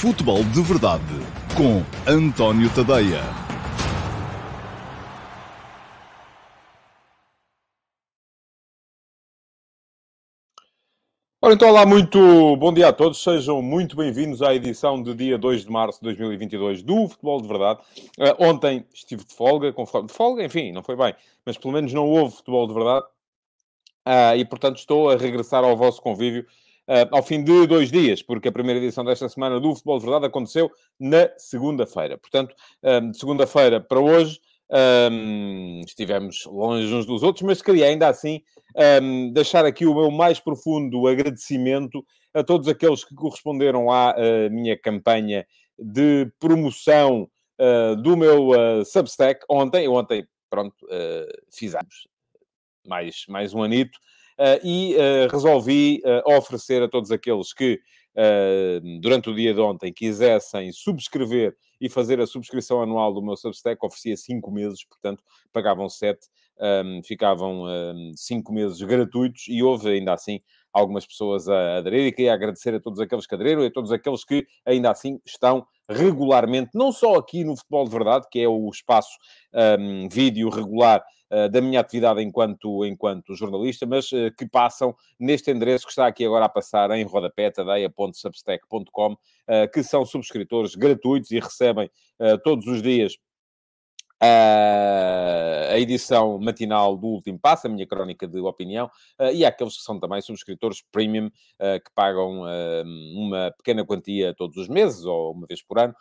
Futebol de Verdade com António Tadeia. Ora, então, olá, muito bom dia a todos. Sejam muito bem-vindos à edição do dia 2 de março de 2022 do Futebol de Verdade. Uh, ontem estive de folga, com de folga, enfim, não foi bem, mas pelo menos não houve Futebol de Verdade. Uh, e, portanto, estou a regressar ao vosso convívio ao fim de dois dias, porque a primeira edição desta semana do Futebol de Verdade aconteceu na segunda-feira. Portanto, de segunda-feira para hoje, um, estivemos longe uns dos outros, mas queria ainda assim um, deixar aqui o meu mais profundo agradecimento a todos aqueles que corresponderam à uh, minha campanha de promoção uh, do meu uh, Substack ontem. Ontem, pronto, fiz anos, mais, mais um anito, e resolvi oferecer a todos aqueles que durante o dia de ontem quisessem subscrever e fazer a subscrição anual do meu Substack oferecia 5 meses, portanto, pagavam 7, um, ficavam 5 um, meses gratuitos e houve ainda assim algumas pessoas a aderir. E queria agradecer a todos aqueles que aderiram e a todos aqueles que ainda assim estão regularmente, não só aqui no Futebol de Verdade, que é o espaço um, vídeo regular uh, da minha atividade enquanto, enquanto jornalista, mas uh, que passam neste endereço que está aqui agora a passar em rodapé, tadeia.substack.com, uh, que são subscritores gratuitos e recebem todos os dias Uh, a edição matinal do Último Passo, a minha crónica de opinião, uh, e aqueles que são também subscritores premium, uh, que pagam uma pequena quantia todos os meses, ou uma vez por ano,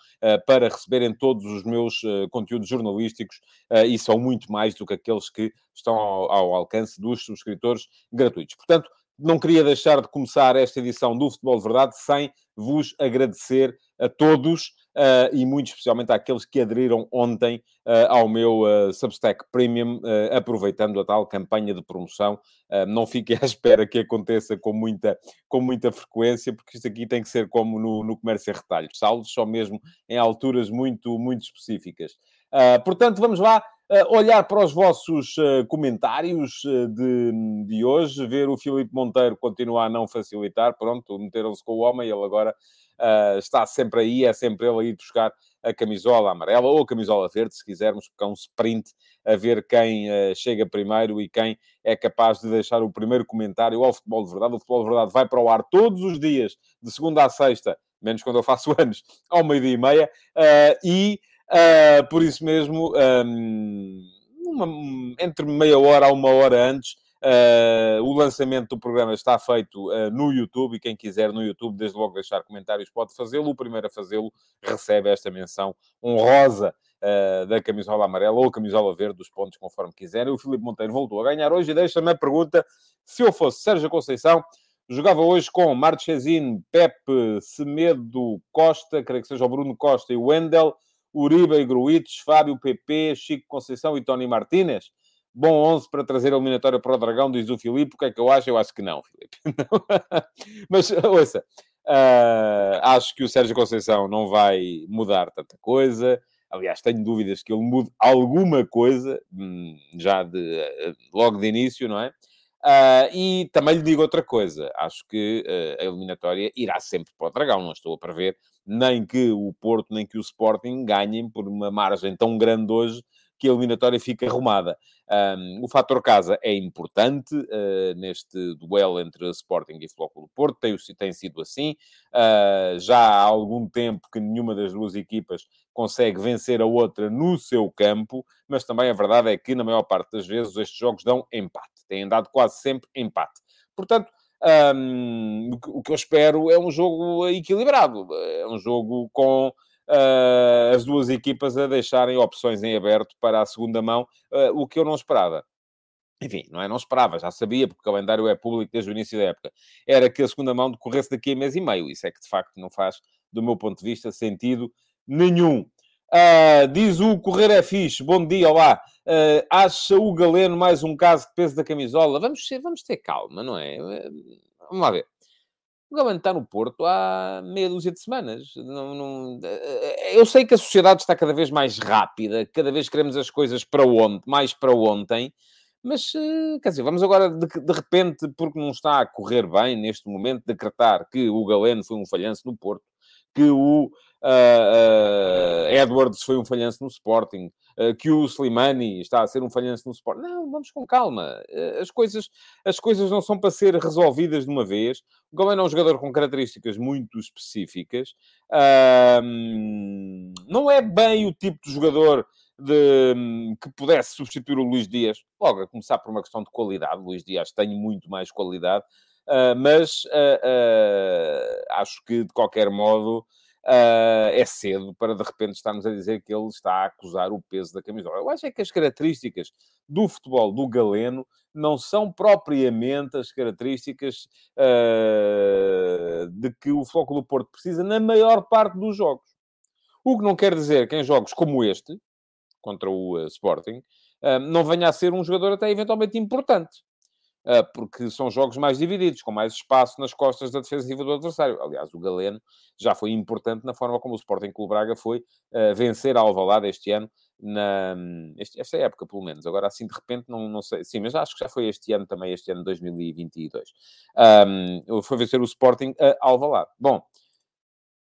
para receberem todos os meus conteúdos jornalísticos, e são muito mais do que aqueles que estão ao, ao alcance dos subscritores gratuitos. Portanto, não queria deixar de começar esta edição do Futebol de Verdade sem vos agradecer a todos uh, e muito especialmente àqueles que aderiram ontem uh, ao meu uh, Substack Premium, aproveitando a tal campanha de promoção. não fiquem à espera que aconteça com muita, com muita frequência, porque isto aqui tem que ser como no, no comércio a retalho, saldos só mesmo em alturas muito, muito específicas. Portanto, vamos lá olhar para os vossos comentários de, de hoje, ver o Filipe Monteiro continuar a não facilitar, pronto, meteram-se com o homem, ele agora uh, está sempre aí, é sempre ele a ir buscar a camisola amarela ou a camisola verde, se quisermos, porque é um sprint a ver quem uh, chega primeiro e quem é capaz de deixar o primeiro comentário ao Futebol de Verdade. O Futebol de Verdade vai para o ar todos os dias, de segunda a sexta, menos quando eu faço anos, ao meio-dia e meia, uh, e por isso mesmo, um, uma, entre meia hora a uma hora antes, Uh, o lançamento do programa está feito uh, no YouTube e quem quiser no YouTube, desde logo deixar comentários, pode fazê-lo. O primeiro a fazê-lo recebe esta menção honrosa uh, da camisola amarela ou camisola verde, dos pontos, conforme quiserem. O Filipe Monteiro voltou a ganhar hoje e deixa-me a pergunta: se eu fosse Sérgio Conceição, jogava hoje com Marchesino, Pepe, Semedo, Costa, creio que seja o Bruno Costa e Wendel, Uribe e Gruites, Fábio, PP, Chico Conceição e Tony Martínez bom 11 para trazer a eliminatória para o Dragão, diz o Filipe. O que é que eu acho? Eu acho que não, Filipe. Mas, ouça, uh, acho que o Sérgio Conceição não vai mudar tanta coisa. Aliás, tenho dúvidas que ele mude alguma coisa, hum, já de, logo de início, não é? Uh, e também lhe digo outra coisa. Acho que uh, a eliminatória irá sempre para o Dragão. Não estou a prever nem que o Porto, nem que o Sporting ganhem por uma margem tão grande hoje que a eliminatória fica arrumada. Um, o fator casa é importante uh, neste duelo entre Sporting e Flóculo Porto, tem, tem sido assim. Uh, já há algum tempo que nenhuma das duas equipas consegue vencer a outra no seu campo, mas também a verdade é que, na maior parte das vezes, estes jogos dão empate. Têm dado quase sempre empate. Portanto, um, o que eu espero é um jogo equilibrado, é um jogo com uh, as duas equipas a deixarem opções em aberto para a segunda mão, uh, o que eu não esperava. Enfim, não é? Não esperava, já sabia, porque o calendário é público desde o início da época. Era que a segunda mão decorresse daqui a mês e meio. Isso é que, de facto, não faz, do meu ponto de vista, sentido nenhum. Uh, diz o Correr é fixe. Bom dia, olá. Uh, acha o Galeno mais um caso de peso da camisola? Vamos, vamos ter calma, não é? Vamos lá ver. O Galeno está no Porto há meia dúzia de semanas. Não, não... Eu sei que a sociedade está cada vez mais rápida, cada vez queremos as coisas para ontem, mais para ontem, mas, quer dizer, vamos agora, de, de, repente, porque não está a correr bem neste momento, decretar que o Galeno foi um falhanço no Porto. que o uh, Edwards foi um falhanço no Sporting, que o Slimani está a ser um falhanço no Sporting. Não, vamos com calma. as, coisas, as coisas não são para ser resolvidas de uma vez. O Galeno é um jogador com características muito específicas. não é bem o tipo de jogador de, que pudesse substituir o Luís Dias, logo a começar por uma questão de qualidade. O Luís Dias tem muito mais qualidade, uh, mas uh, uh, acho que de qualquer modo é cedo para de repente estarmos a dizer que ele está a acusar o peso da camisola. Eu acho é que as características do futebol do Galeno não são propriamente as características de que o Floco do Porto precisa na maior parte dos jogos. O que não quer dizer que em jogos como este, contra o uh, Sporting, uh, não venha a ser um jogador até eventualmente importante. Uh, porque são jogos mais divididos, com mais espaço nas costas da defensiva do adversário. Aliás, o Galeno já foi importante na forma como o Sporting Clube Braga foi vencer a Alvalade este ano, na, este, esta época, pelo menos. Agora, assim, de repente, não, não sei. Sim, mas acho que já foi este ano também, este ano de 2022. Um, foi vencer o Sporting a Alvalade. Bom,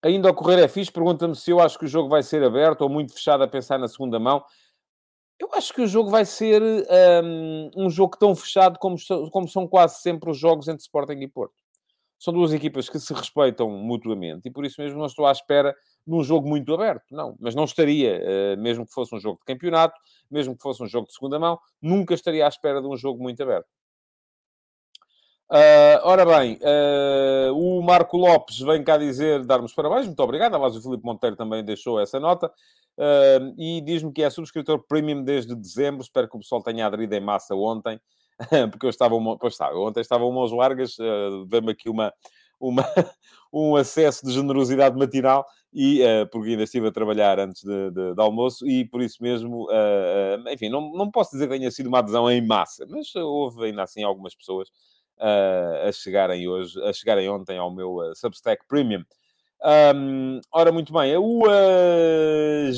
Ainda a correr é fixe, pergunta-me se eu acho que o jogo vai ser aberto ou muito fechado a pensar na segunda mão. Eu acho que o jogo vai ser um, um jogo tão fechado como, como são quase sempre os jogos entre Sporting e Porto. São duas equipas que se respeitam mutuamente e por isso mesmo não estou à espera de um jogo muito aberto, não. Mas não estaria, uh, mesmo que fosse um jogo de campeonato, mesmo que fosse um jogo de segunda mão, nunca estaria à espera de um jogo muito aberto. Uh, ora bem, uh, o Marco Lopes vem cá dizer, dar-nos parabéns, muito obrigado. Aliás, o Filipe Monteiro também deixou essa nota. Uh, e diz-me que é subscritor premium desde dezembro. Espero que o pessoal tenha aderido em massa ontem, porque eu estava, uma, pois ontem estava umas largas, uh, me aqui uma, uma, um acesso de generosidade matinal, e, uh, porque ainda estive a trabalhar antes de, de, de almoço, e por isso mesmo, uh, enfim, não, não posso dizer que tenha sido uma adesão em massa, mas houve ainda assim algumas pessoas uh, a chegarem hoje, a chegarem ontem ao meu uh, Substack Premium. Um, ora, muito bem, a UAGGC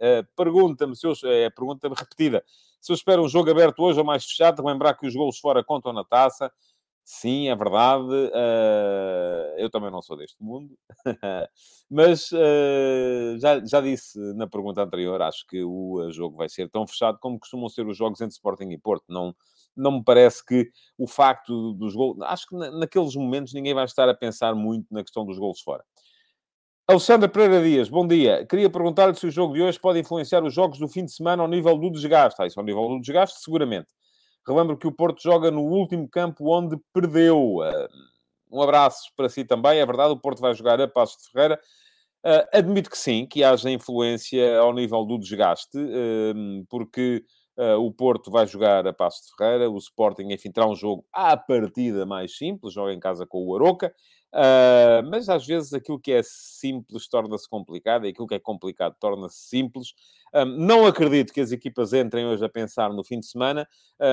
uh, pergunta-me, se eu, é pergunta repetida, se eu espero um jogo aberto hoje ou mais fechado, lembrar que os golos fora contam na taça. Sim, é verdade. Uh, eu também não sou deste mundo. Mas uh, já, já disse na pergunta anterior, acho que o jogo vai ser tão fechado como costumam ser os jogos entre Sporting e Porto. Não, não me parece que o facto dos gols. Acho que naqueles momentos ninguém vai estar a pensar muito na questão dos gols fora. Alexandre Pereira Dias, bom dia. Queria perguntar-lhe se o jogo de hoje pode influenciar os jogos do fim de semana ao nível do desgaste. Ah, isso ao nível do desgaste, seguramente. Relembro que o Porto joga no último campo onde perdeu. Ah, um abraço para si também. É verdade, o Porto vai jogar a Passos de Ferreira. Uh, admito que sim, que haja influência ao nível do desgaste, uh, porque Uh, o Porto vai jogar a Passo de Ferreira, o Sporting, enfim, terá um jogo à partida mais simples, joga em casa com o Aroca, uh, mas às vezes aquilo que é simples torna-se complicado e aquilo que é complicado torna-se simples. Uh, não acredito que as equipas entrem hoje a pensar no fim de semana,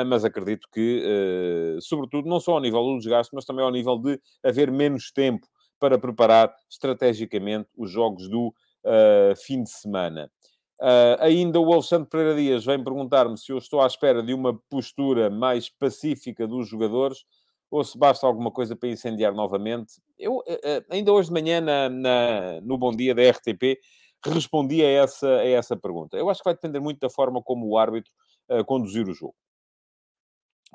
mas acredito que, sobretudo, não só ao nível do desgaste, mas também ao nível de haver menos tempo para preparar estrategicamente os jogos do fim de semana. Uh, ainda o Alexandre Pereira Dias vem perguntar-me se eu estou à espera de uma postura mais pacífica dos jogadores ou se basta alguma coisa para incendiar novamente. Eu, uh, ainda hoje de manhã, na, na, no Bom Dia da RTP, respondi a essa, a essa pergunta. Eu acho que vai depender muito da forma como o árbitro uh, conduzir o jogo.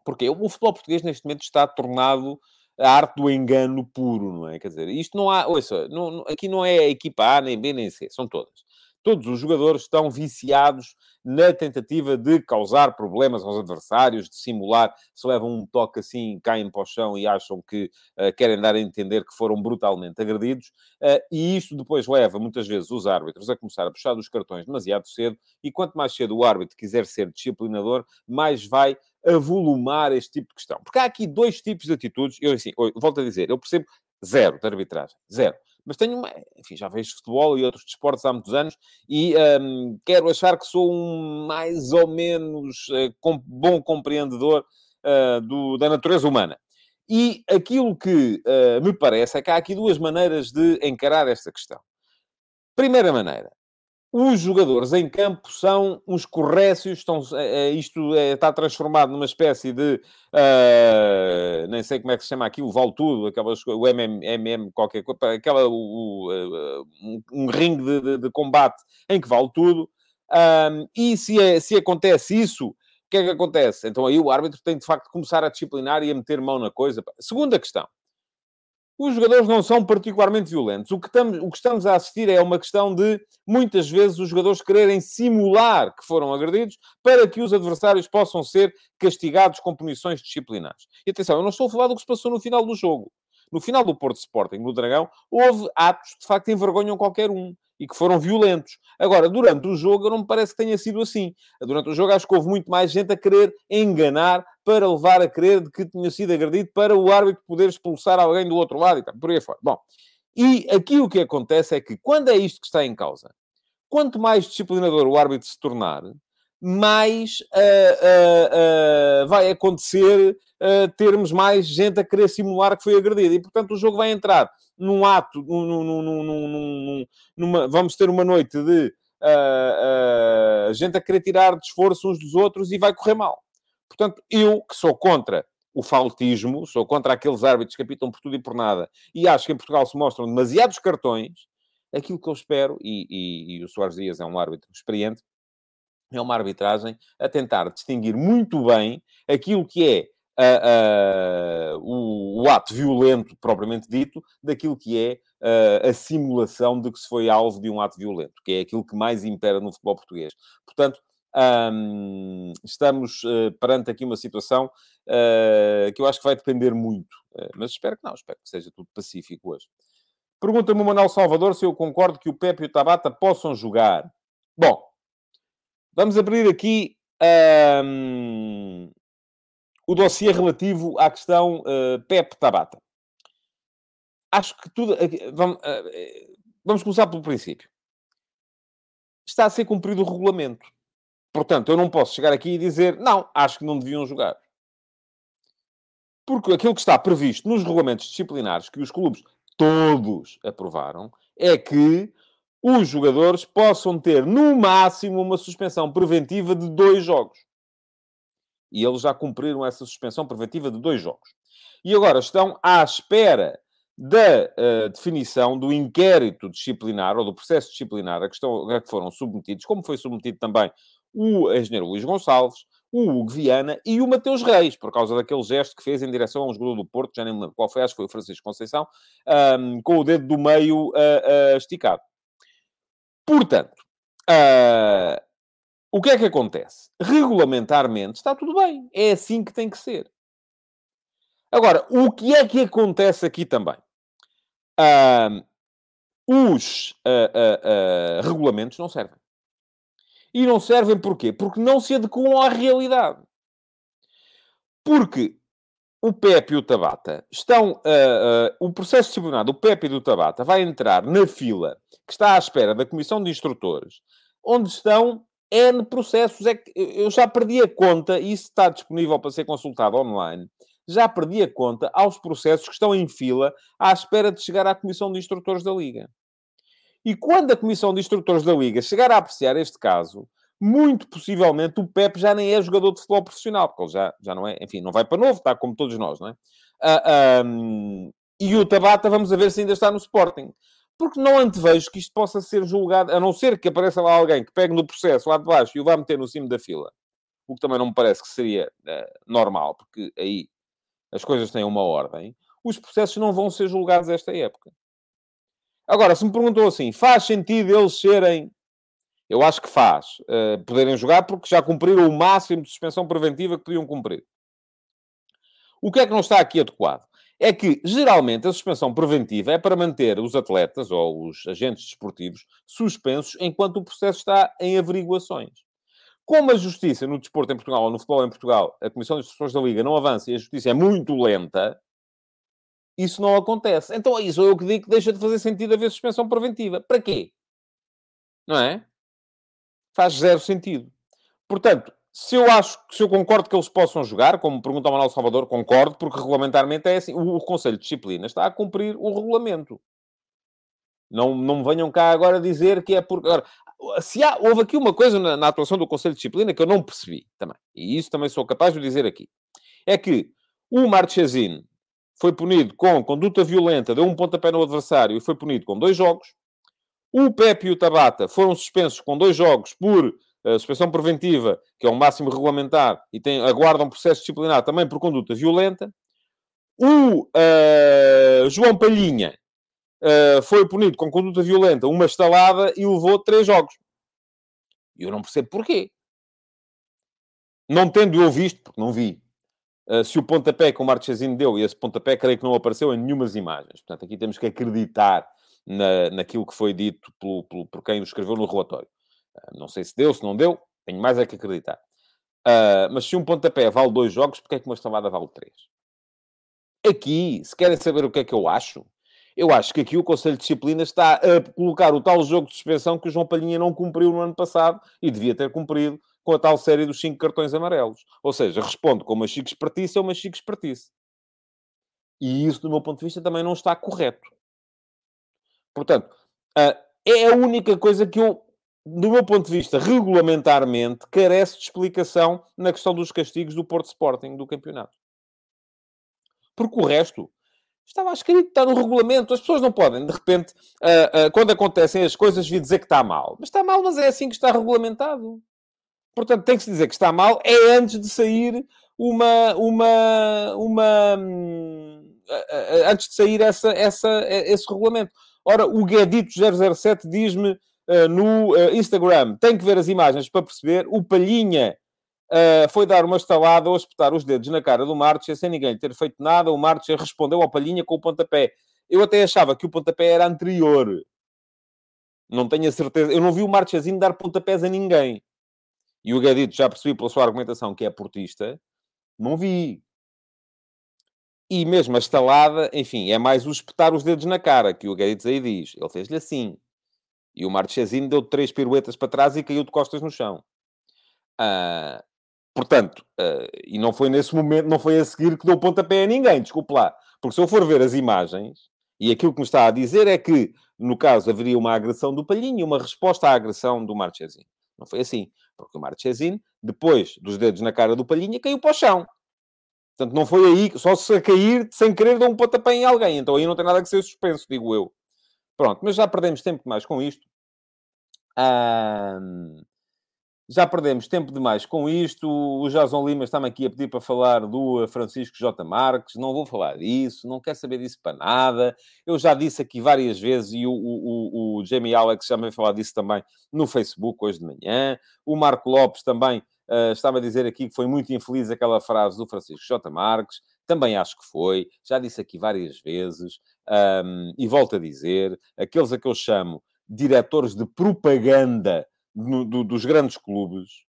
Porque o futebol português, neste momento, está tornado a arte do engano puro, não é? Quer dizer, isto não há... Ouça, não, aqui não é a equipa A, nem B, nem C. São todas todos os jogadores estão viciados na tentativa de causar problemas aos adversários, de simular, se levam um toque assim, caem para o chão e acham que uh, querem dar a entender que foram brutalmente agredidos, uh, e isto depois leva muitas vezes os árbitros a começar a puxar dos cartões demasiado cedo, e quanto mais cedo o árbitro quiser ser disciplinador, mais vai avolumar este tipo de questão. Porque há aqui dois tipos de atitudes, eu assim, volto a dizer, eu percebo zero de arbitragem, zero mas tenho uma... Enfim, já vejo futebol e outros desportos há muitos anos e um, quero achar que sou um mais ou menos uh, com, bom compreendedor uh, do, da natureza humana. E aquilo que uh, me parece é que há aqui duas maneiras de encarar esta questão. Primeira maneira, os jogadores em campo são uns corrécios, estão, é, isto é, está transformado numa espécie de, uh, nem sei como é que se chama aquilo, vale tudo, o MM, MM qualquer coisa, aquela, o, o, um, um ringue de, de, de, combate em que vale tudo. Um, e se, é, se acontece isso, o que é que acontece? Então aí o árbitro tem de facto começar a disciplinar e a meter mão na coisa. Segunda questão os jogadores não são particularmente violentos. O que, estamos, o que estamos a assistir é uma questão de, muitas vezes, os jogadores quererem simular que foram agredidos para que os adversários possam ser castigados com punições disciplinares. E atenção, eu não estou a falar do que se passou no final do jogo. No final do Porto Sporting, no Dragão, houve atos que, de facto, envergonham qualquer um e que foram violentos. Agora, durante o jogo, não me parece que tenha sido assim. Durante o jogo, acho que houve muito mais gente a querer enganar para levar a crer de que tinha sido agredido para o árbitro poder expulsar alguém do outro lado e tal, por aí fora. Bom, e aqui o que acontece é que, quando é isto que está em causa, quanto mais disciplinador o árbitro se tornar, mais uh, uh, uh, vai acontecer termos mais gente a querer simular que foi agredida. E, portanto, o jogo vai entrar num ato, num, num, num, numa, vamos ter uma noite de gente a querer tirar de esforço uns dos outros e vai correr mal. Portanto, eu que sou contra o faltismo, sou contra aqueles árbitros que apitam por tudo e por nada, e acho que em Portugal se mostram demasiados cartões, aquilo que eu espero, e, e, e o Soares Dias é um árbitro experiente, é uma arbitragem a tentar distinguir muito bem aquilo que é uh, uh, o, o, ato violento propriamente dito daquilo que é uh, a simulação de que se foi alvo de um ato violento, que é aquilo que mais impera no futebol português. Portanto, estamos perante aqui uma situação que eu acho que vai depender muito, mas espero que não, espero que seja tudo pacífico hoje. Pergunta-me o Manuel Salvador se eu concordo que o Pepe e o Tabata possam jogar. Bom, Vamos abrir aqui um, o dossiê relativo à questão uh, Pep Tabata. Acho que tudo. Vamos, uh, vamos começar pelo princípio. Está a ser cumprido o regulamento. Portanto, eu não posso chegar aqui e dizer, não, acho que não deviam jogar. Porque aquilo que está previsto nos regulamentos disciplinares que os clubes todos aprovaram é que os jogadores possam ter, no máximo, uma suspensão preventiva de dois jogos. E eles já cumpriram essa suspensão preventiva de dois jogos. E agora estão à espera da uh, definição do inquérito disciplinar ou do processo disciplinar a que, estão, a que foram submetidos, como foi submetido também o engenheiro Luís Gonçalves, o Hugo Viana e o Mateus Reis, por causa daquele gesto que fez em direção a um jogador do Porto, já nem me lembro qual foi, acho que foi o Francisco Conceição, um, com o dedo do meio uh, uh, esticado. Portanto, uh, o que é que acontece? Regulamentarmente está tudo bem. É assim que tem que ser. Agora, o que é que acontece aqui também? Uh, os uh, regulamentos não servem. E não servem porquê? Porque não se adequam à realidade. Porque o Pepe e o Tabata estão. Uh, uh, o processo disciplinar do Pepe e do Tabata vai entrar na fila que está à espera da Comissão de Instrutores, onde estão N processos. É que eu já perdi a conta, e isso está disponível para ser consultado online. Já perdi a conta aos processos que estão em fila à espera de chegar à Comissão de Instrutores da Liga. E quando a Comissão de Instrutores da Liga chegar a apreciar este caso, muito possivelmente o Pep já nem é jogador de futebol profissional, porque ele já, já não é, enfim, não vai para novo, está como todos nós, não é? Ah, e o Tabata, vamos ver se ainda está no Sporting. Porque não antevejo que isto possa ser julgado, a não ser que apareça lá alguém que pegue no processo lá de baixo e o vá meter no cimo da fila. O que também não me parece que seria uh, normal, porque aí as coisas têm uma ordem. Os processos não vão ser julgados esta época. Agora, se me perguntou assim, faz sentido eles serem eu acho que faz uh, poderem jogar porque já cumpriram o máximo de suspensão preventiva que podiam cumprir. O que é que não está aqui adequado? É que, geralmente, a suspensão preventiva é para manter os atletas ou os agentes desportivos suspensos enquanto o processo está em averiguações. Como a justiça no desporto em Portugal ou no futebol em Portugal, a Comissão de Instruções da Liga não avança e a justiça é muito lenta, isso não acontece. Então é isso eu que digo que deixa de fazer sentido haver suspensão preventiva. Para quê? Não é? Faz zero sentido. Portanto, se eu acho, se eu concordo que eles possam jogar, como pergunta o Manuel Salvador, concordo, porque regulamentarmente é assim. O, o Conselho de Disciplina está a cumprir o regulamento. Não, não me venham cá agora dizer que é porque... Agora, se há, houve aqui uma coisa na, na, atuação do Conselho de Disciplina que eu não percebi também, e isso também sou capaz de dizer aqui, é que o Marchesino foi punido com conduta violenta, deu um pontapé no adversário e foi punido com dois jogos. O Pepe e o Tabata foram suspensos com dois jogos por uh, suspensão preventiva, que é o máximo regulamentar, e tem, aguardam processo disciplinar também por conduta violenta. O uh, João Palhinha uh, foi punido com conduta violenta, uma estalada, e levou três jogos. E eu não percebo porquê. Não tendo eu visto, porque não vi, uh, se o pontapé que o Marchesino deu, e esse pontapé creio que não apareceu em nenhumas imagens. Portanto, aqui temos que acreditar na, naquilo que foi dito pelo, pelo, por quem o escreveu no relatório. Uh, não sei se deu, se não deu, tenho mais é que acreditar. Uh, mas se um pontapé vale dois jogos, porque é que uma estalada vale três? Aqui, se querem saber o que é que eu acho, eu acho que aqui o Conselho de Disciplina está a colocar o tal jogo de suspensão que o João Palhinha não cumpriu no ano passado e devia ter cumprido com a tal série dos cinco cartões amarelos. Ou seja, responde com uma chique espertice a uma chique espertice. E isso, do meu ponto de vista, também não está correto. Portanto, é a única coisa que eu, do meu ponto de vista, regulamentarmente, carece de explicação na questão dos castigos do Porto Sporting do campeonato. Porque o resto, Estava escrito, está no regulamento. As pessoas não podem, de repente, uh, uh, quando acontecem as coisas, vir dizer que está mal. Mas está mal, mas é assim que está regulamentado. Portanto, tem que se dizer que está mal é antes de sair uma... uma, uma uh, antes de sair essa, essa, esse regulamento. Ora, o Guedito 007 diz-me no Instagram, tem que ver as imagens para perceber, o Palhinha Uh, foi dar uma estalada ou espetar os dedos na cara do Martia sem ninguém ter feito nada. O Martia respondeu ao Palhinha com o pontapé. Eu até achava que o pontapé era anterior. Não tenho a certeza. Eu não vi o Martiazinho dar pontapés a ninguém. E o Gadito, já percebi pela sua argumentação que é portista, não vi. E mesmo a estalada, enfim, é mais o espetar os dedos na cara, que o Gadito aí diz. Ele fez-lhe assim. E o Marchezinho deu três piruetas para trás e caiu de costas no chão. Uh, Portanto, uh, e não foi nesse momento, não foi a seguir que deu pontapé a ninguém, desculpe lá. Porque se eu for ver as imagens, e aquilo que me está a dizer é que, no caso, haveria uma agressão do Palhinho e uma resposta à agressão do Marchesini. Não foi assim. Porque o Marchesini, depois dos dedos na cara do Palhinha, caiu para o chão. Portanto, não foi aí, só se a cair, sem querer, deu um pontapé em alguém. Então aí não tem nada que ser suspenso, digo eu. Pronto, mas já perdemos tempo demais com isto. Um... Já perdemos tempo demais com isto. O Jason Lima está-me aqui a pedir para falar do eh, Francisco J. Marques. Não vou falar disso, não quero saber disso para nada. Eu já disse aqui várias vezes e o, o, o, Jamie Alex já me falar disso também no Facebook hoje de manhã. O Marco Lopes também uh, estava a dizer aqui que foi muito infeliz aquela frase do Francisco J. Marques. Também acho que foi. Já disse aqui várias vezes. Um, e volto a dizer: aqueles a que eu chamo diretores de propaganda no, do, dos grandes clubes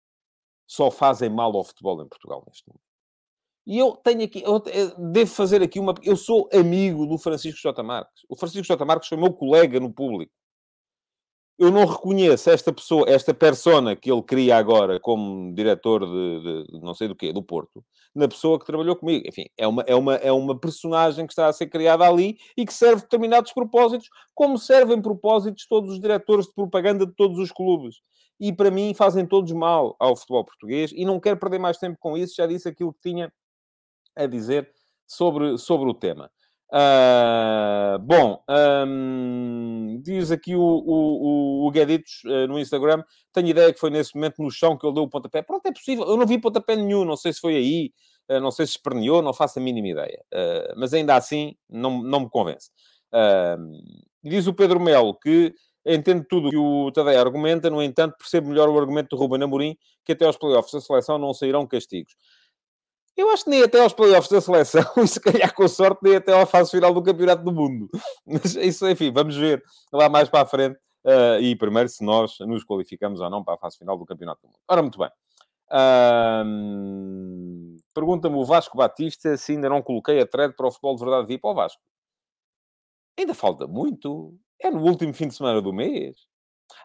só fazem mal ao futebol em Portugal neste momento. E eu tenho aqui, eu devo fazer aqui uma. Eu sou amigo do Francisco J. Marques. O Francisco J. Marques foi meu colega no público eu não reconheço esta pessoa, esta persona que ele cria agora como diretor de, de, não sei do quê, do Porto, na pessoa que trabalhou comigo. Enfim, é uma, é, uma, é uma personagem que está a ser criada ali e que serve determinados propósitos, como servem propósitos todos os diretores de propaganda de todos os clubes. E para mim fazem todos mal ao futebol português e não quero perder mais tempo com isso, já disse aquilo que tinha a dizer sobre, sobre o tema. Uh, bom, um, diz aqui o, o, o, o Gueditos uh, no Instagram: tenho ideia que foi nesse momento no chão que ele deu o pontapé. Pronto, é possível. Eu não vi pontapé nenhum, não sei se foi aí, uh, não sei se esperneou, não faço a mínima ideia. mas ainda assim, não, não me convence. diz o Pedro Melo que entende tudo que o Tadei argumenta, no entanto, percebe melhor o argumento do Ruben Amorim, que até aos playoffs da seleção não sairão castigos. Eu acho que nem até aos playoffs da seleção, e se calhar com sorte, nem até à fase final do Campeonato do Mundo. Mas isso, enfim, vamos ver lá mais para a frente. Uh, e primeiro, se nós nos qualificamos ou não para a fase final do Campeonato do Mundo. Ora, muito bem. Uh, Pergunta-me o Vasco Batista se ainda não coloquei a thread para o futebol de verdade VIP ao Vasco. Ainda falta muito. É no último fim de semana do mês.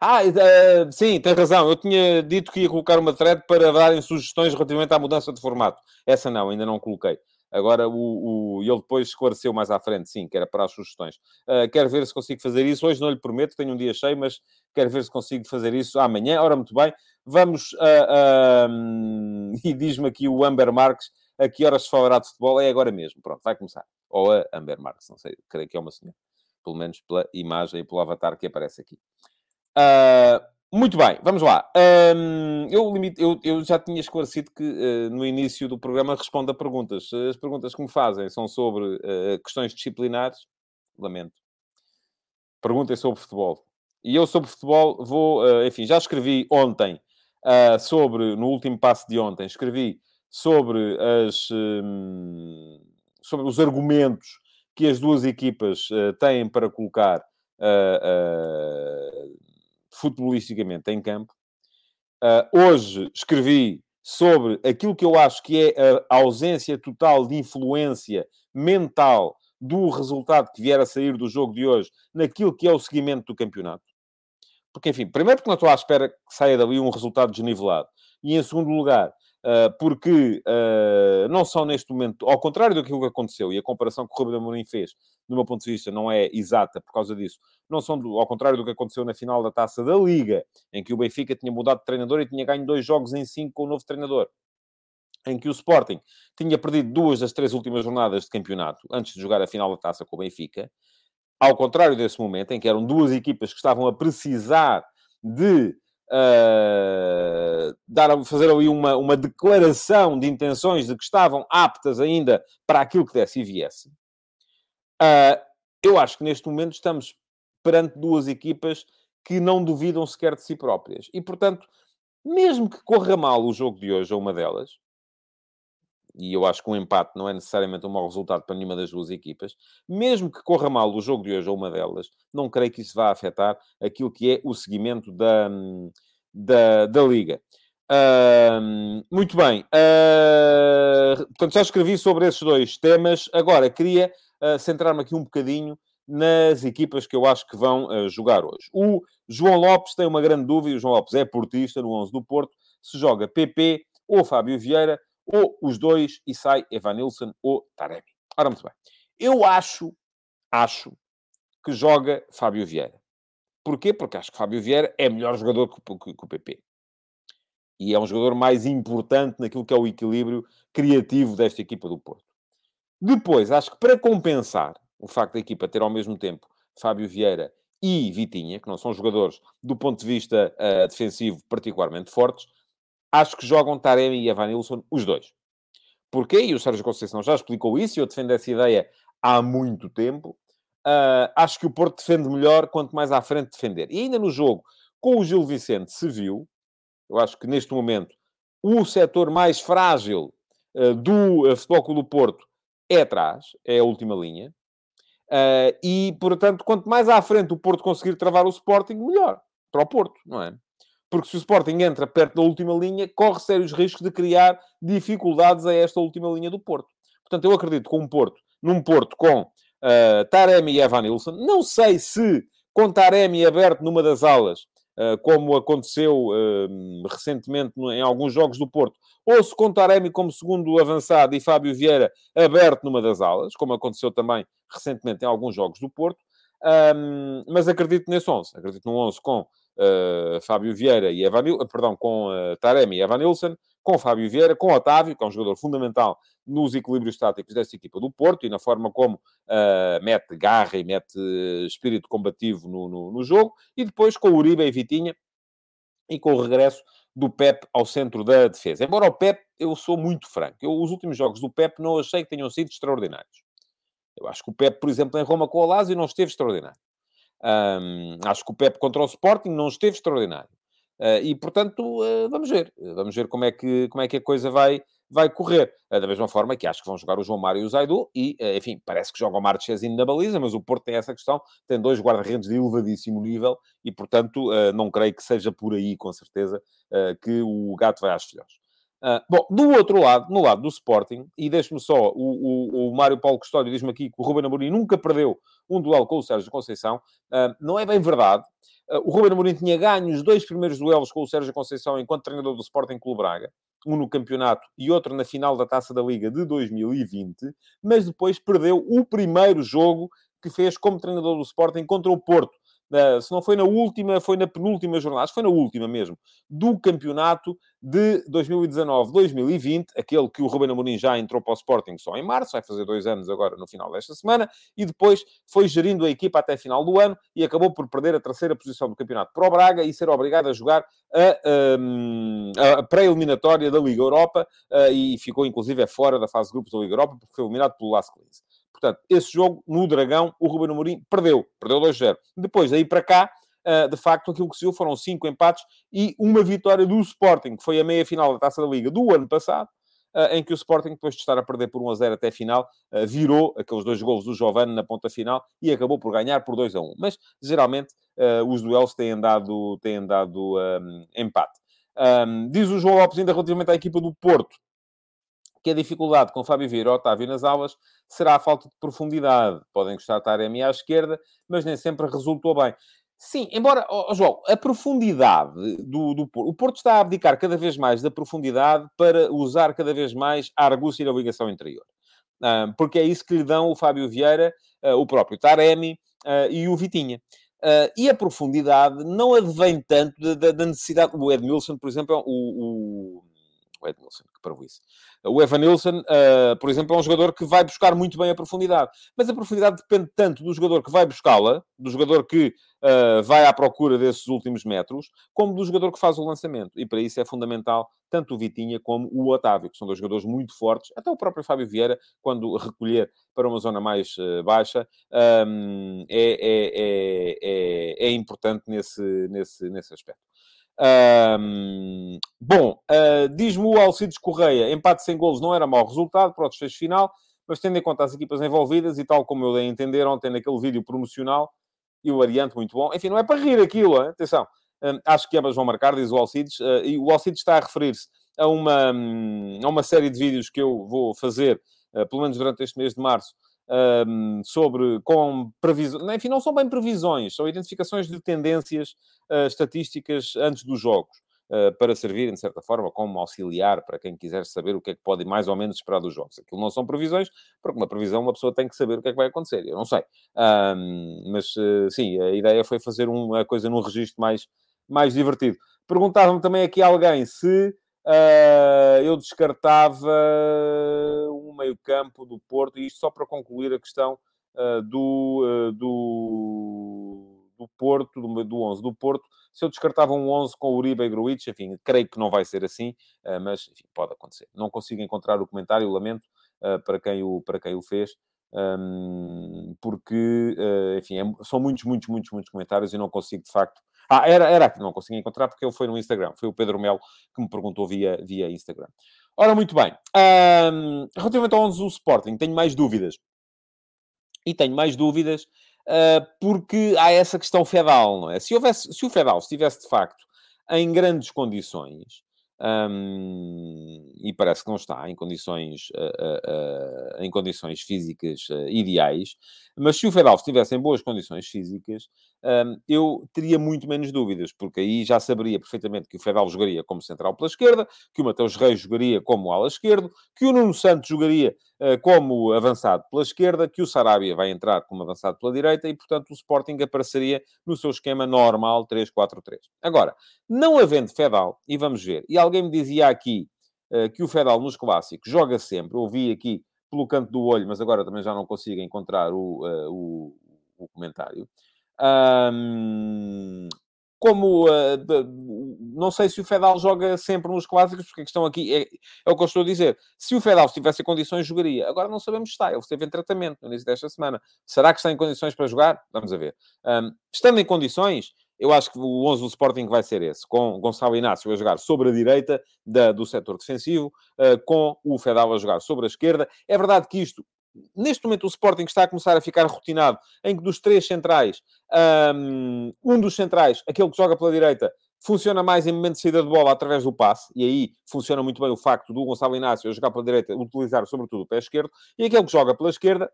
Ah, uh, sim, tem razão. Eu tinha dito que ia colocar uma thread para darem sugestões relativamente à mudança de formato. Essa não, ainda não coloquei. Agora, o, o, ele depois esclareceu mais à frente, sim, que era para as sugestões. Uh, quero ver se consigo fazer isso. Hoje não lhe prometo, tenho um dia cheio, mas quero ver se consigo fazer isso amanhã. Ora, muito bem. Vamos... Uh, uh, e diz-me aqui o Amber Marques, a que horas se falará de futebol? É agora mesmo. Pronto, vai começar. Ou a Amber Marques, não sei, creio que é uma senhora. Pelo menos pela imagem e pelo avatar que aparece aqui. Uh, muito bem, vamos lá. Um, eu, eu, eu, já tinha esclarecido que uh, no início do programa respondo a perguntas. As perguntas que me fazem são sobre uh, questões disciplinares. Lamento. Perguntem sobre futebol. E eu sobre futebol vou, uh, enfim, já escrevi ontem sobre, no último passo de ontem, escrevi sobre as um, sobre os argumentos que as duas equipas têm para colocar futebolisticamente em campo. Uh, hoje escrevi sobre aquilo que eu acho que é a ausência total de influência mental do resultado que vier a sair do jogo de hoje naquilo que é o seguimento do campeonato. Porque, enfim, primeiro porque não estou à espera que saia dali um resultado desnivelado. E, em segundo lugar, porque uh, não só neste momento, ao contrário do que aconteceu, e a comparação que o Ruben Amorim fez, do meu ponto de vista, não é exata por causa disso, não são, do, ao contrário do que aconteceu na final da Taça da Liga, em que o Benfica tinha mudado de treinador e tinha ganho dois jogos em cinco com o novo treinador, em que o Sporting tinha perdido duas das três últimas jornadas de campeonato, antes de jogar a final da Taça com o Benfica, ao contrário desse momento, em que eram duas equipas que estavam a precisar de uh, dar, fazer ali uma, uma declaração de intenções de que estavam aptas ainda para aquilo que desse e viesse. Uh, eu acho que neste momento estamos perante duas equipas que não duvidam sequer de si próprias. E, portanto, mesmo que corra mal o jogo de hoje a uma delas, e eu acho que um empate não é necessariamente um mau resultado para nenhuma das duas equipas, mesmo que corra mal o jogo de hoje ou uma delas, não creio que isso vá afetar aquilo que é o seguimento da, da, da Liga. Uh, muito bem. Uh, portanto, já escrevi sobre esses dois temas. Agora, queria uh, centrar-me aqui um bocadinho nas equipas que eu acho que vão uh, jogar hoje. O João Lopes tem uma grande dúvida. O João Lopes é portista no 11 do Porto. Se joga PP ou Fábio Vieira ou os dois e sai Evanilson ou Taremi. Ora, muito bem. Eu acho, acho que joga Fábio Vieira. Porquê? Porque acho que Fábio Vieira é melhor jogador que, que, que o PP. E é um jogador mais importante naquilo que é o equilíbrio criativo desta equipa do Porto. Depois, acho que para compensar o facto da equipa ter ao mesmo tempo Fábio Vieira e Vitinha, que não são jogadores do ponto de vista uh, defensivo particularmente fortes, acho que jogam Taremi e Evanilson os dois. Porquê? E o Sérgio Conceição já explicou isso, e eu defendo essa ideia há muito tempo. Uh, acho que o Porto defende melhor quanto mais à frente defender. E ainda no jogo com o Gil Vicente se viu, eu acho que neste momento o setor mais frágil uh, do uh, Futebol Clube do Porto é atrás, é a última linha. Uh, e, portanto, quanto mais à frente o Porto conseguir travar o Sporting, melhor para o Porto, não é? Porque se o Sporting entra perto da última linha, corre sérios riscos de criar dificuldades a esta última linha do Porto. Portanto, eu acredito que um Porto, num Porto com uh, Taremi e Evan Nilsson, não sei se com Taremi aberto numa das alas, uh, como aconteceu uh, recentemente em alguns jogos do Porto, ou se com Taremi como segundo avançado e Fábio Vieira aberto numa das alas, como aconteceu também recentemente em alguns jogos do Porto. Um, mas acredito nesse 11. Acredito num 11 com Fábio Vieira e Evan, perdão, com uh, Taremi e Evanilson, com Fábio Vieira, com Otávio, que é um jogador fundamental nos equilíbrios táticos desta equipa do Porto e na forma como uh, mete garra e mete espírito combativo no, no, no, jogo, e depois com Uribe e Vitinha e com o regresso do Pep ao centro da defesa. Embora o Pep, eu sou muito franco, eu, os últimos jogos do Pep não achei que tenham sido extraordinários. Eu acho que o Pep, por exemplo, em Roma com o Lazio não esteve extraordinário. Um, acho que o Pep contra o Sporting não esteve extraordinário. Uh, e, portanto, uh, vamos ver. Vamos ver como é que, como é que a coisa vai, vai correr. Uh, da mesma forma que acho que vão jogar o João Mário e o Zaidu. E, enfim, parece que joga o Marchezinho na baliza, mas o Porto tem essa questão. Tem dois guarda-redes de elevadíssimo nível e, portanto, não creio que seja por aí, com certeza, que o gato vai às filhões. Uh, bom, do outro lado, no lado do Sporting, e deixe-me só, o, o, o Mário Paulo Custódio diz-me aqui que o Ruben Amorim nunca perdeu um duelo com o Sérgio Conceição. Uh, não é bem verdade. Uh, o Ruben Amorim tinha ganho os dois primeiros duelos com o Sérgio Conceição enquanto treinador do Sporting Clube Braga. Um no campeonato e outro na final da Taça da Liga de 2020. Mas depois perdeu o primeiro jogo que fez como treinador do Sporting contra o Porto se não foi na última, foi na penúltima jornada, foi na última mesmo, do campeonato de 2019-2020, aquele que o Ruben Amorim já entrou para o Sporting só em março, vai fazer dois anos agora no final desta semana, e depois foi gerindo a equipa até final do ano e acabou por perder a terceira posição do campeonato para o Braga e ser obrigado a jogar a, hum, a, a pré-eliminatória da Liga Europa e ficou inclusive fora da fase de grupos da Liga Europa porque foi eliminado pelo Las Clins. Portanto, esse jogo no Dragão, o Ruben Amorim perdeu. Perdeu 2-0. Depois, daí para cá, ah, de facto, aquilo que se viu foram cinco empates e uma vitória do Sporting, que foi a meia-final da Taça da Liga do ano passado, ah, em que o Sporting, depois de estar a perder por 1 a 0 até a final, ah, virou aqueles dois golos do Giovanni na ponta final e acabou por ganhar por 2 a 1. Mas, geralmente, os duelos têm dado, têm dado um, empate. Um, diz o João Lopes ainda relativamente à equipa do Porto, que a dificuldade com Fábio Vieira e Otávio nas aulas será a falta de profundidade. Podem gostar de Taremi à esquerda, mas nem sempre resultou bem. Sim, embora, oh, João, a profundidade do, do Porto... O Porto está a abdicar cada vez mais da profundidade para usar cada vez mais a argúcia e a ligação interior. Uh, porque é isso que lhe dão o Fábio Vieira, uh, o próprio Taremi uh, e o Vitinha. e a profundidade não advém tanto da, da necessidade... O Edmilson, por exemplo, é o, o o que. O Evan Nilsson, uh, por exemplo, é um jogador que vai buscar muito bem a profundidade. Mas a profundidade depende tanto do jogador que vai buscá-la, do jogador que uh, vai à procura desses últimos metros, como do jogador que faz o lançamento. E para isso é fundamental tanto o Vitinha como o Otávio, que são dois jogadores muito fortes. Até o próprio Fábio Vieira, quando recolher para uma zona mais uh, baixa, um, é, é, é, é, importante nesse, nesse, nesse aspecto. Um, bom, uh, diz-me o Alcides Correia, empate sem golos não era mau resultado para o desfecho final, mas tendo em conta as equipas envolvidas e tal como eu dei a entender ontem naquele vídeo promocional, e o Ariante muito bom. Enfim, não é para rir aquilo, hein? atenção. Um, acho que ambas vão marcar, diz o Alcides, uh, e o Alcides está a referir-se a uma, um, a uma série de vídeos que eu vou fazer, uh, pelo menos durante este mês de março, um, sobre, com previsões, enfim, não são bem previsões, são identificações de tendências uh, estatísticas antes dos jogos, uh, para servirem, de certa forma, como auxiliar para quem quiser saber o que é que pode mais ou menos esperar dos jogos. Aquilo não são previsões, porque uma previsão uma pessoa tem que saber o que é que vai acontecer, eu não sei. Um, mas, uh, sim, a ideia foi fazer uma coisa num registro mais, mais divertido. Perguntava-me também aqui alguém se eu descartava meio-campo do Porto, e isto só para concluir a questão uh, do, uh, do, do, Porto, do, do 11 do Porto. Se eu descartava um 11 com Uribe e Gruitch, enfim, creio que não vai ser assim, mas enfim, pode acontecer. Não consigo encontrar o comentário, lamento para, quem o, para quem o fez. Um, porque, enfim, é, são muitos, muitos, muitos, muitos comentários e não consigo, de facto, ah, era, era que não consegui encontrar porque ele foi no Instagram. Foi o Pedro Melo que me perguntou via, via Instagram. Ora, muito bem. Um, relativamente ao 11 do Sporting, tenho mais dúvidas. E tenho mais dúvidas uh, porque há essa questão Fedal, não é? Se, houvesse, se o Fedal estivesse, de facto, em grandes condições, um, e parece que não está em condições, uh, uh, em condições físicas ideais, mas se o Fedal estivesse em boas condições físicas, eu teria muito menos dúvidas, porque aí já saberia perfeitamente que o Fedal jogaria como central pela esquerda, que o Mateus Reis jogaria como ala esquerdo, que o Nuno Santos jogaria uh, como avançado pela esquerda, que o Sarabia vai entrar como avançado pela direita e, portanto, o Sporting apareceria no seu esquema normal 3-4-3. Agora, não havendo Fedal, e vamos ver, e alguém me dizia aqui uh, que o Fedal nos clássicos joga sempre, ouvi aqui pelo canto do olho, mas agora também já não consigo encontrar o, uh, o, o comentário. Um, como uh, de, não sei se o Fedal joga sempre nos clássicos, porque a questão aqui é, é o que eu estou a dizer. Se o Fedal estivesse em condições, jogaria. Agora não sabemos se está. Ele esteve em tratamento no início desta semana. Será que está em condições para jogar? Vamos a ver. Um, estando em condições, eu acho que o 11 do Sporting vai ser esse, com Gonçalo Inácio a jogar sobre a direita da, do setor defensivo, uh, com o Fedal a jogar sobre a esquerda. É verdade que isto neste momento o Sporting está a começar a ficar rotinado, em que dos três centrais, um dos centrais, aquele que joga pela direita, funciona mais em momento de saída de bola através do passe, e aí funciona muito bem o facto do Gonçalo Inácio jogar pela direita, utilizar sobretudo o pé esquerdo, e aquele que joga pela esquerda,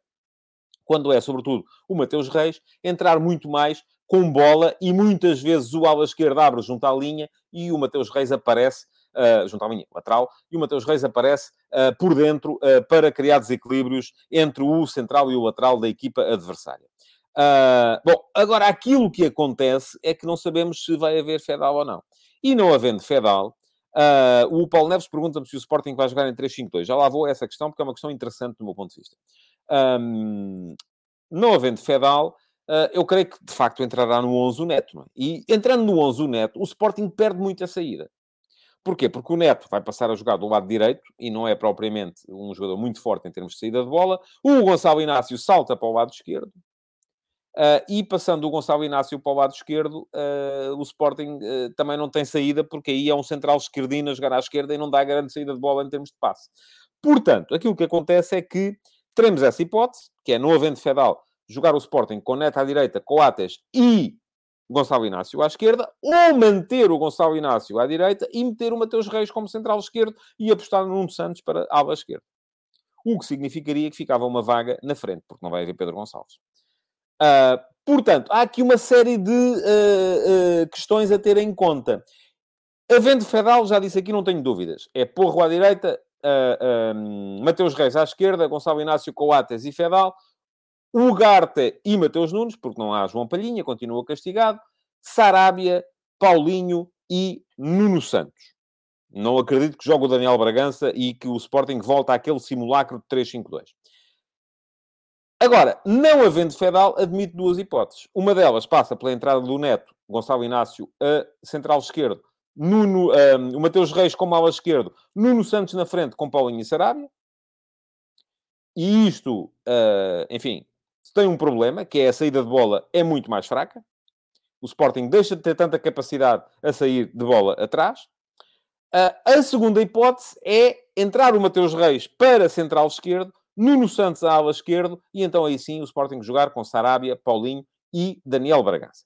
quando é sobretudo o Mateus Reis, entrar muito mais com bola e muitas vezes o ala esquerda abre junto à linha e o Mateus Reis aparece uh, junto à lateral, e o Mateus Reis aparece uh, por dentro uh, para criar desequilíbrios entre o central e o lateral da equipa adversária. bom, agora aquilo que acontece é que não sabemos se vai haver Fedal ou não. E não havendo Fedal, o Paulo Neves pergunta-me se o Sporting vai jogar em 3-5-2. Já lá vou essa questão, porque é uma questão interessante do meu ponto de vista. Um, não havendo Fedal, uh, eu creio que de facto entrará no 11 o Neto. É? E entrando no 11 o Neto, o Sporting perde muito a saída. Porquê? Porque o Neto vai passar a jogar do lado direito e não é propriamente um jogador muito forte em termos de saída de bola. O Gonçalo Inácio salta para o lado esquerdo. Uh, e passando o Gonçalo Inácio para o lado esquerdo, uh, o Sporting uh, também não tem saída, porque aí é um central esquerdino a jogar à esquerda e não dá grande saída de bola em termos de passe. Portanto, aquilo que acontece é que teremos essa hipótese, que é, no havendo Fedal, jogar o Sporting com Neto à direita, Coates e Gonçalo Inácio à esquerda, ou manter o Gonçalo Inácio à direita e meter o Mateus Reis como central esquerdo e apostar no Nuno Santos para ala esquerda. O que significaria que ficava uma vaga na frente, porque não vai haver Pedro Gonçalves. Uh, portanto, há aqui uma série de uh, uh, questões a ter em conta. Havendo Fedal, já disse aqui, não tenho dúvidas. É Porro à direita, Mateus Reis à esquerda, Gonçalo Inácio, Coates e Fedal. Ugarte e Mateus Nunes, porque não há João Palhinha, continua castigado. Sarábia, Paulinho e Nuno Santos. Não acredito que jogue o Daniel Bragança e que o Sporting volta àquele simulacro de 3-5-2. Agora, não havendo Fedal, admite duas hipóteses. Uma delas passa pela entrada do Neto, Gonçalo Inácio, a central esquerdo, Nuno, um, o Mateus Reis como ala esquerdo, Nuno Santos na frente com Paulinho e Sarabia. E isto, uh, enfim, tem um problema, que é a saída de bola é muito mais fraca. O Sporting deixa de ter tanta capacidade a sair de bola atrás. A segunda hipótese é entrar o Mateus Reis para central esquerdo, Nuno Santos à ala esquerdo, e então aí sim o Sporting jogar com Sarabia, Paulinho e Daniel Bragança.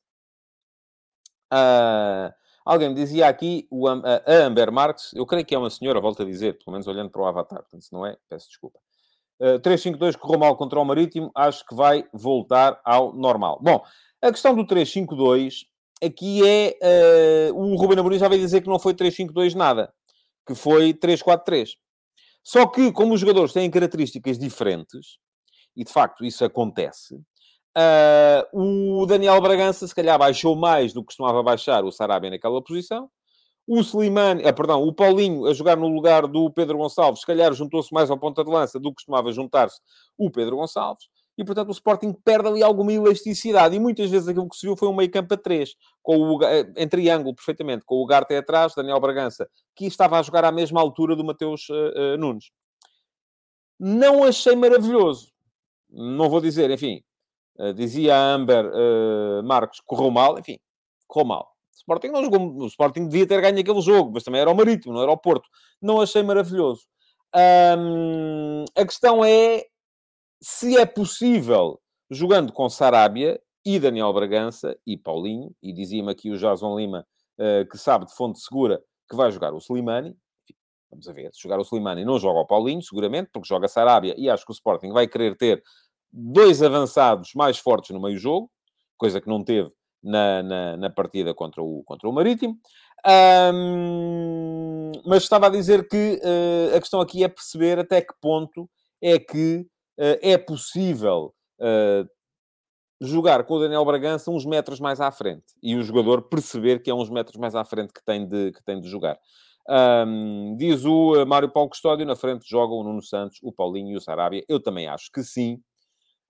Uh, alguém me dizia aqui, o, a Amber Marques, eu creio que é uma senhora, volto a dizer, pelo menos olhando para o avatar, portanto, se não é, peço desculpa. 3-5-2 correu mal contra o Marítimo, acho que vai voltar ao normal. Bom, a questão do 3-5-2 aqui é. Uh, o Ruben Amorim já veio dizer que não foi 3-5-2 nada, que foi 3-4-3. Só que, como os jogadores têm características diferentes, e de facto isso acontece, uh, o Daniel Bragança se calhar baixou mais do que costumava baixar o Sarabia naquela posição, o Slimani, ah, perdão, o Paulinho a jogar no lugar do Pedro Gonçalves, se calhar juntou-se mais ao ponta de lança do que costumava juntar-se o Pedro Gonçalves. E, portanto, o Sporting perde ali alguma elasticidade. E muitas vezes aquilo que se viu foi um meio campo a três, com o, eh, em triângulo, perfeitamente, com o Garte atrás, Daniel Bragança, que estava a jogar à mesma altura do Mateus uh, uh, Nunes. Não achei maravilhoso. Não vou dizer, enfim, uh, dizia a Amber Marcos, correu mal, enfim, correu mal. Sporting não jogou, o Sporting devia ter ganho aquele jogo, mas também era o Marítimo, não era o Porto. Não achei maravilhoso. A questão é se é possível, jogando com Sarabia e Daniel Bragança e Paulinho, e dizia-me aqui o Jason Lima, uh, que sabe de fonte segura que vai jogar o Slimani. Vamos a ver, se jogar o Slimani não joga o Paulinho, seguramente, porque joga Sarabia, e acho que o Sporting vai querer ter dois avançados mais fortes no meio-jogo, coisa que não teve na, na, na, partida contra o, contra o Marítimo. Um, mas estava a dizer que uh, a questão aqui é perceber até que ponto é que uh, é possível uh, jogar com o Daniel Bragança uns metros mais à frente e o jogador perceber que é uns metros mais à frente que tem de, que tem de jogar. Um, diz o Mário Paulo Custódio, na frente jogam o Nuno Santos, o Paulinho e o Sarabia. Eu também acho que sim.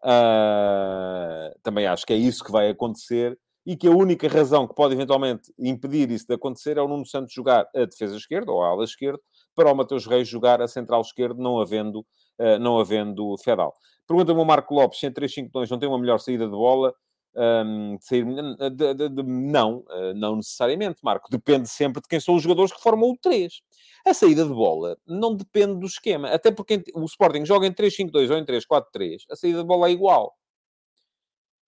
Uh, também acho que é isso que vai acontecer e que a única razão que pode eventualmente impedir isso de acontecer é o Nuno Santos jogar a defesa esquerda ou a ala esquerda para o Mateus Reis jogar a central esquerda, não havendo, uh, não havendo Fedal. Pergunta-me o Marco Lopes se em 3-5-2 não tem uma melhor saída de bola. Um, de sair, de, de, de, não, uh, não necessariamente, Marco. Depende sempre de quem são os jogadores que formam o 3. A saída de bola não depende do esquema. Até porque o Sporting joga em 3-5-2 ou em 3-4-3. A saída de bola é igual.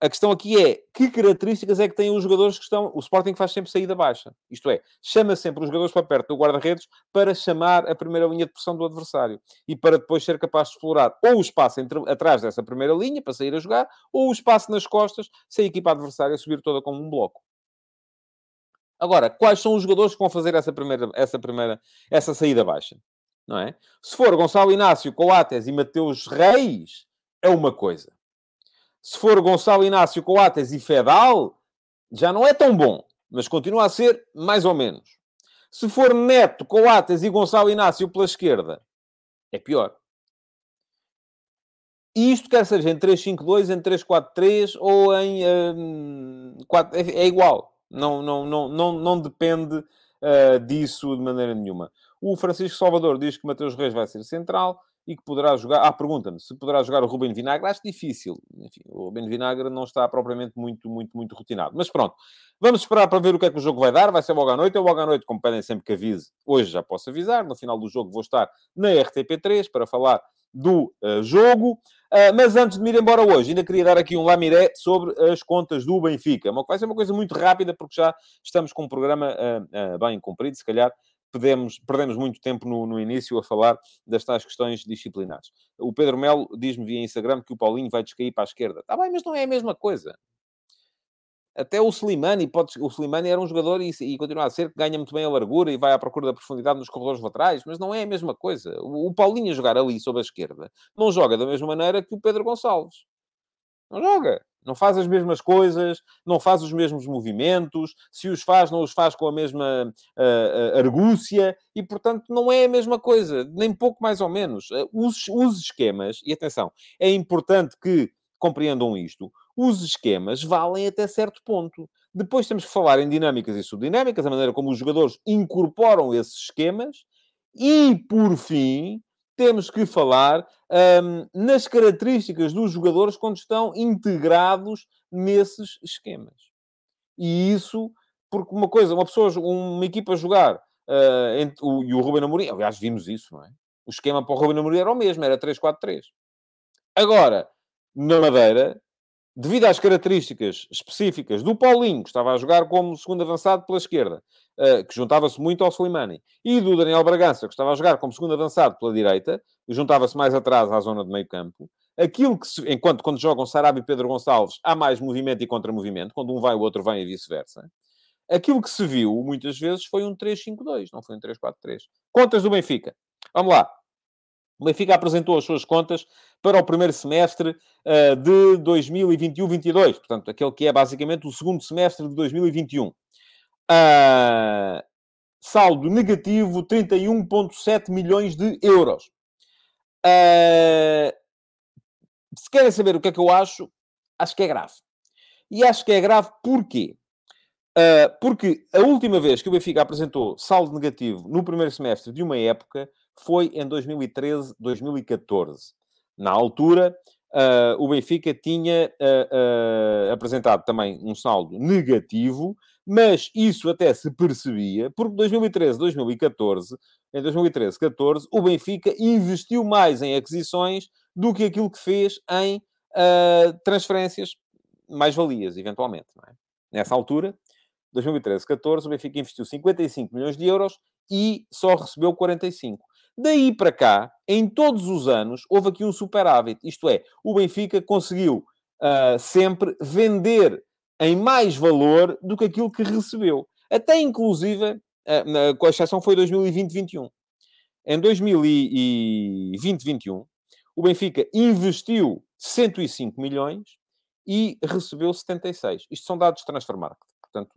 A questão aqui é que características é que têm os jogadores que estão. O Sporting faz sempre saída baixa. Isto é, chama sempre os jogadores para perto do guarda-redes para chamar a primeira linha de pressão do adversário e para depois ser capaz de explorar ou o espaço entre, atrás dessa primeira linha para sair a jogar ou o espaço nas costas se a equipa adversária subir toda como um bloco. Agora, quais são os jogadores que vão fazer essa primeira, essa primeira, essa saída baixa? Não é? Se for Gonçalo Inácio, Coates e Mateus Reis, é uma coisa. Se for Gonçalo Inácio, Coates e Fedal, já não é tão bom, mas continua a ser mais ou menos. Se for Neto, Coates e Gonçalo Inácio pela esquerda, é pior. E isto quer seja em 3-5-2, em 3-4-3 ou em um, 4, é, é, igual. Não, não, não, não, não depende uh, disso de maneira nenhuma. O Francisco Salvador diz que Mateus Reis vai ser central e que poderá jogar. Ah, pergunta-me se poderá jogar o Ruben Vinagre. Acho difícil. Enfim, o Ruben Vinagre não está propriamente muito, muito, muito rotinado. Mas pronto, vamos esperar para ver o que é que o jogo vai dar. Vai ser logo à noite. Eu logo à noite, como pedem sempre que avise, hoje já posso avisar. No final do jogo vou estar na RTP3 para falar do uh, jogo. Uh, mas antes de me ir embora hoje, ainda queria dar aqui um lamiré sobre as contas do Benfica. Uma, vai ser uma coisa muito rápida, porque já estamos com um programa uh, bem comprido. Se calhar perdemos, perdemos muito tempo no, no, início a falar das tais questões disciplinares. O Pedro Melo diz-me via Instagram que o Paulinho vai descair para a esquerda. Está bem, mas não é a mesma coisa. Até o Slimani, pode, o Slimani era um jogador e, e, continua a ser que ganha muito bem a largura e vai à procura da profundidade nos corredores laterais, mas não é a mesma coisa. O, o Paulinho a jogar ali sobre a esquerda não joga da mesma maneira que o Pedro Gonçalves. Não joga. Não faz as mesmas coisas, não faz os mesmos movimentos, se os faz, não os faz com a mesma uh, argúcia, e portanto não é a mesma coisa, nem pouco mais ou menos. Os, os esquemas, e atenção, é importante que compreendam isto, os esquemas valem até certo ponto. Depois temos que falar em dinâmicas e subdinâmicas, a maneira como os jogadores incorporam esses esquemas, e por fim, temos que falar um, nas características dos jogadores quando estão integrados nesses esquemas. E isso, porque uma coisa, uma pessoa, uma equipa a jogar, uh, entre, o, e o Ruben Amorim, aliás, vimos isso, não é? O esquema para o Ruben Amorim era o mesmo, era 3-4-3. Agora, na Madeira, devido às características específicas do Paulinho, que estava a jogar como segundo avançado pela esquerda, uh, que juntava-se muito ao Slimani, e do Daniel Bragança, que estava a jogar como segundo avançado pela direita, e juntava-se mais atrás à zona de meio campo, aquilo que, se, enquanto quando jogam Sarabia e Pedro Gonçalves, há mais movimento e contra-movimento, quando um vai, o outro vem e vice-versa. Aquilo que se viu, muitas vezes, foi um 3-5-2, não foi um 3-4-3. Contas do Benfica. Vamos lá. O Benfica apresentou as suas contas para o primeiro semestre uh, de 2021-22, portanto, aquele que é basicamente o segundo semestre de 2021. Uh, ah, saldo negativo, 31,7 milhões de euros. Uh, se querem saber o que é que eu acho, acho que é grave. E acho que é grave porquê? Uh, porque a última vez que o Benfica apresentou saldo negativo no primeiro semestre de uma época foi em 2013, 2014. Na altura, uh, o Benfica tinha uh, uh, apresentado também um saldo negativo, mas isso até se percebia, porque 2013, 2014, em 2013, 14, o Benfica investiu mais em aquisições do que aquilo que fez em transferências mais-valias, eventualmente. É? Nessa altura, 2013, 14, o Benfica investiu 55 milhões de euros e só recebeu 45. Daí para cá, em todos os anos, houve aqui um superávit. Isto é, o Benfica conseguiu uh, sempre vender em mais valor do que aquilo que recebeu. Até inclusive, uh, com exceção foi 2020-21. Em 2020-21, o Benfica investiu 105 milhões e recebeu 76. Isto são dados de transfer market. Portanto,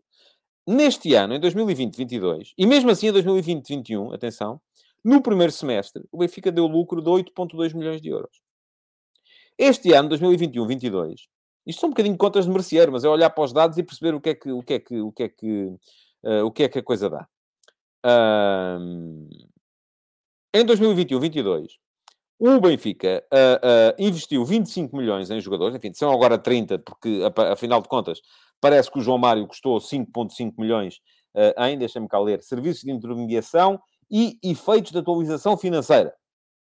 neste ano, em 2020-22, e mesmo assim em 2020-21, atenção, no primeiro semestre, o Benfica deu lucro de 8,2 milhões de euros. Este ano, 2021-22, isto são um bocadinho contas de merceeiro, mas é olhar para os dados e perceber o que é que, o que, é que, o que, é que, uh, o que, é que a coisa dá. em 2021-22, o Benfica uh, uh, investiu 25 milhões em jogadores, enfim, são agora 30, porque, afinal de contas, parece que o João Mário custou 5,5 milhões uh, em, deixa-me cá ler, serviços de intermediação e efeitos de atualização financeira.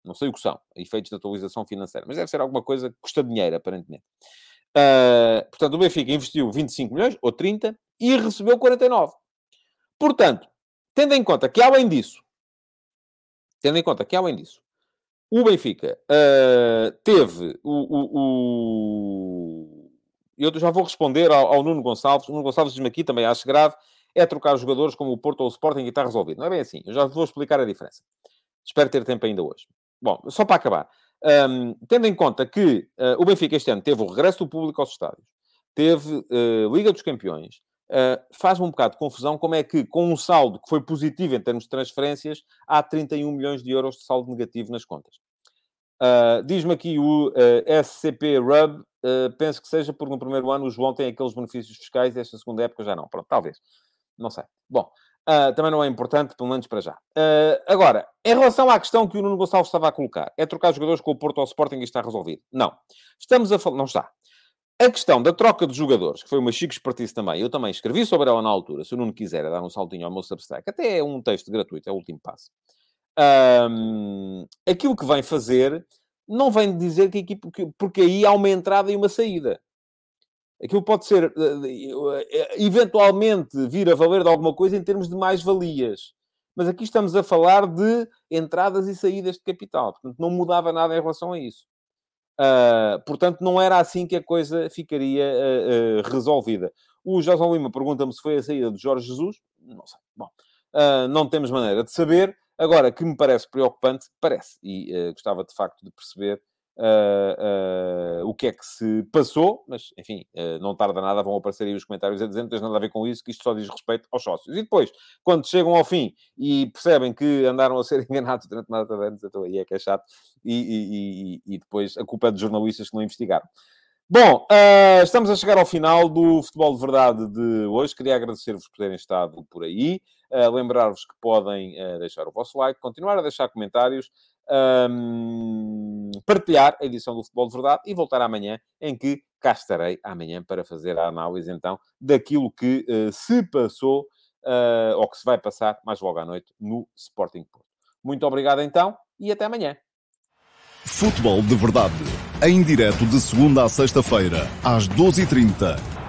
Não sei o que são, efeitos de atualização financeira, mas deve ser alguma coisa que custa dinheiro, aparentemente. Uh, portanto, o Benfica investiu 25 milhões, ou 30, e recebeu 49. Portanto, tendo em conta que, além disso, tendo em conta que, além disso, o Benfica uh, teve o, o, o, Eu já vou responder ao, ao Nuno Gonçalves. O Nuno Gonçalves diz-me aqui, também acho grave, é trocar jogadores como o Porto ou o Sporting e está resolvido. Não é bem assim. Eu já vou explicar a diferença. Espero ter tempo ainda hoje. Bom, só para acabar. Um, tendo em conta que uh, o Benfica este ano teve o regresso do público aos estádios, teve uh, Liga dos Campeões, uh, faz-me um bocado de confusão como é que, com um saldo que foi positivo em termos de transferências, há 31 milhões de euros de saldo negativo nas contas. Diz-me aqui o SCP Rub, penso que seja porque no primeiro ano o João tem aqueles benefícios fiscais e esta segunda época já não. Pronto, talvez. Não sei. Bom, Uh, também não é importante, pelo menos para já. Uh, agora, em relação à questão que o Nuno Gonçalves estava a colocar, é trocar jogadores com o Porto ao Sporting e está resolvido. Não. Estamos a falar... Não está. A questão da troca de jogadores, que foi uma chique expertise também, eu também escrevi sobre ela na altura, se o Nuno quiser dar um saltinho ao meu Substack, até é um texto gratuito, é o último passo. Um, aquilo que vem fazer não vem dizer que a equipe... Porque aí há uma entrada e uma saída. Aquilo pode ser, eh, eh, eventualmente, vir a valer de alguma coisa em termos de mais-valias. Mas aqui estamos a falar de entradas e saídas de capital. Portanto, não mudava nada em relação a isso. Uh, portanto, não era assim que a coisa ficaria uh, uh, resolvida. O José Lima pergunta-me se foi a saída de Jorge Jesus. Não sei. Bom, não temos maneira de saber. Agora, que me parece preocupante, parece. E gostava, de facto, de perceber uh, uh, o que é que se passou, mas, enfim, uh, não tarda nada, vão aparecer aí os comentários a dizer, não tem nada a ver com isso, que isto só diz respeito aos sócios. E depois, quando chegam ao fim e percebem que andaram a ser enganados durante nada de anos, então aí é que é chato, e, e, e, e depois a culpa é dos jornalistas que não investigaram. Bom, uh, estamos a chegar ao final do Futebol de Verdade de hoje. Queria agradecer-vos por terem estado por aí. Uh, Lembrar-vos que podem uh, deixar o vosso like, continuar a deixar comentários um, partilhar a edição do Futebol de Verdade e voltar amanhã, em que cá estarei amanhã para fazer a análise então daquilo que uh, se passou uh, ou que se vai passar mais logo à noite no Sporting Porto. Muito obrigado então e até amanhã. Futebol de Verdade, em direto de segunda a sexta-feira, às 12h30